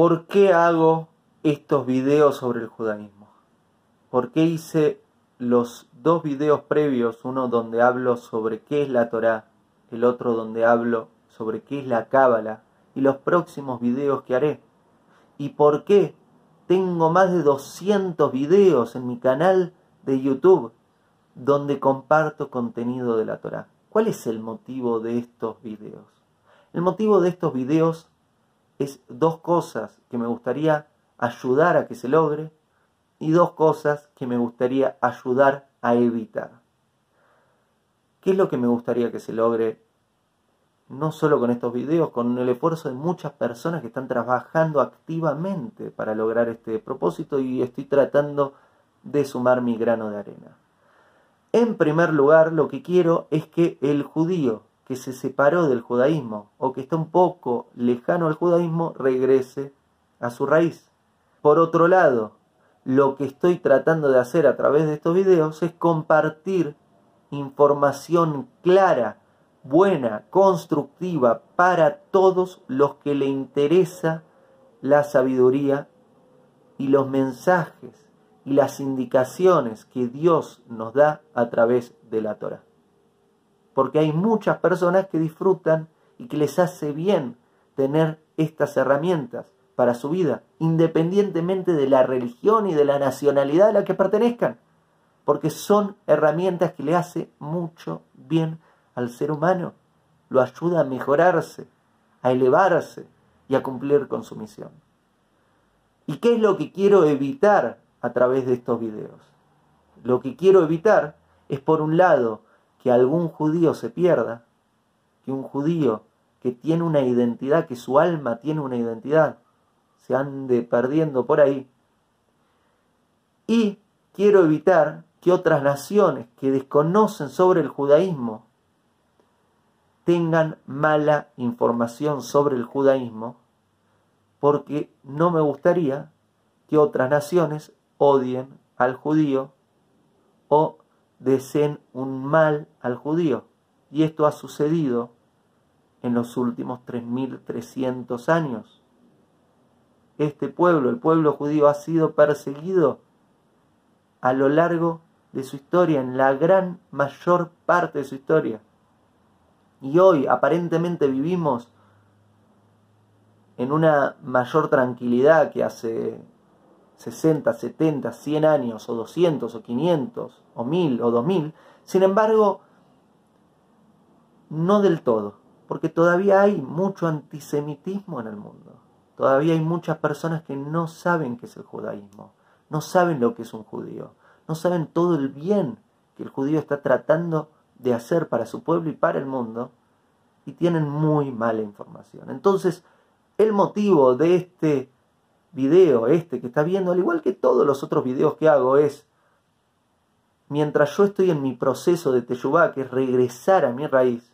¿Por qué hago estos videos sobre el judaísmo? ¿Por qué hice los dos videos previos, uno donde hablo sobre qué es la Torá, el otro donde hablo sobre qué es la Cábala, y los próximos videos que haré? ¿Y por qué tengo más de 200 videos en mi canal de YouTube donde comparto contenido de la Torá? ¿Cuál es el motivo de estos videos? El motivo de estos videos es dos cosas que me gustaría ayudar a que se logre y dos cosas que me gustaría ayudar a evitar. ¿Qué es lo que me gustaría que se logre? No solo con estos videos, con el esfuerzo de muchas personas que están trabajando activamente para lograr este propósito y estoy tratando de sumar mi grano de arena. En primer lugar, lo que quiero es que el judío que se separó del judaísmo o que está un poco lejano al judaísmo regrese a su raíz. Por otro lado, lo que estoy tratando de hacer a través de estos videos es compartir información clara, buena, constructiva para todos los que le interesa la sabiduría y los mensajes y las indicaciones que Dios nos da a través de la Torah porque hay muchas personas que disfrutan y que les hace bien tener estas herramientas para su vida, independientemente de la religión y de la nacionalidad a la que pertenezcan, porque son herramientas que le hace mucho bien al ser humano, lo ayuda a mejorarse, a elevarse y a cumplir con su misión. ¿Y qué es lo que quiero evitar a través de estos videos? Lo que quiero evitar es, por un lado, que algún judío se pierda, que un judío que tiene una identidad, que su alma tiene una identidad, se ande perdiendo por ahí. Y quiero evitar que otras naciones que desconocen sobre el judaísmo tengan mala información sobre el judaísmo, porque no me gustaría que otras naciones odien al judío o deseen un mal al judío. Y esto ha sucedido en los últimos 3.300 años. Este pueblo, el pueblo judío, ha sido perseguido a lo largo de su historia, en la gran mayor parte de su historia. Y hoy aparentemente vivimos en una mayor tranquilidad que hace 60, 70, 100 años, o 200, o 500, o 1000, o 2000. Sin embargo, no del todo, porque todavía hay mucho antisemitismo en el mundo. Todavía hay muchas personas que no saben qué es el judaísmo, no saben lo que es un judío, no saben todo el bien que el judío está tratando de hacer para su pueblo y para el mundo, y tienen muy mala información. Entonces, el motivo de este video este que está viendo, al igual que todos los otros videos que hago, es mientras yo estoy en mi proceso de Teshuvah, que es regresar a mi raíz,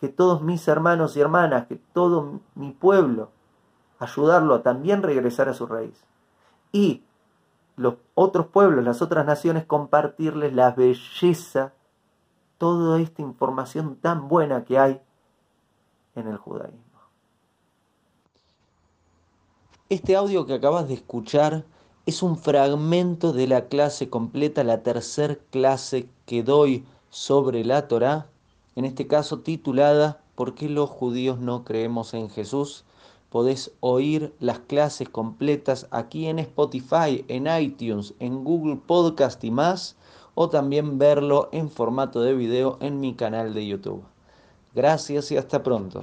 que todos mis hermanos y hermanas, que todo mi pueblo, ayudarlo a también regresar a su raíz. Y los otros pueblos, las otras naciones, compartirles la belleza, toda esta información tan buena que hay en el judaísmo. Este audio que acabas de escuchar es un fragmento de la clase completa, la tercer clase que doy sobre la Torá, en este caso titulada ¿Por qué los judíos no creemos en Jesús? Podés oír las clases completas aquí en Spotify, en iTunes, en Google Podcast y más, o también verlo en formato de video en mi canal de YouTube. Gracias y hasta pronto.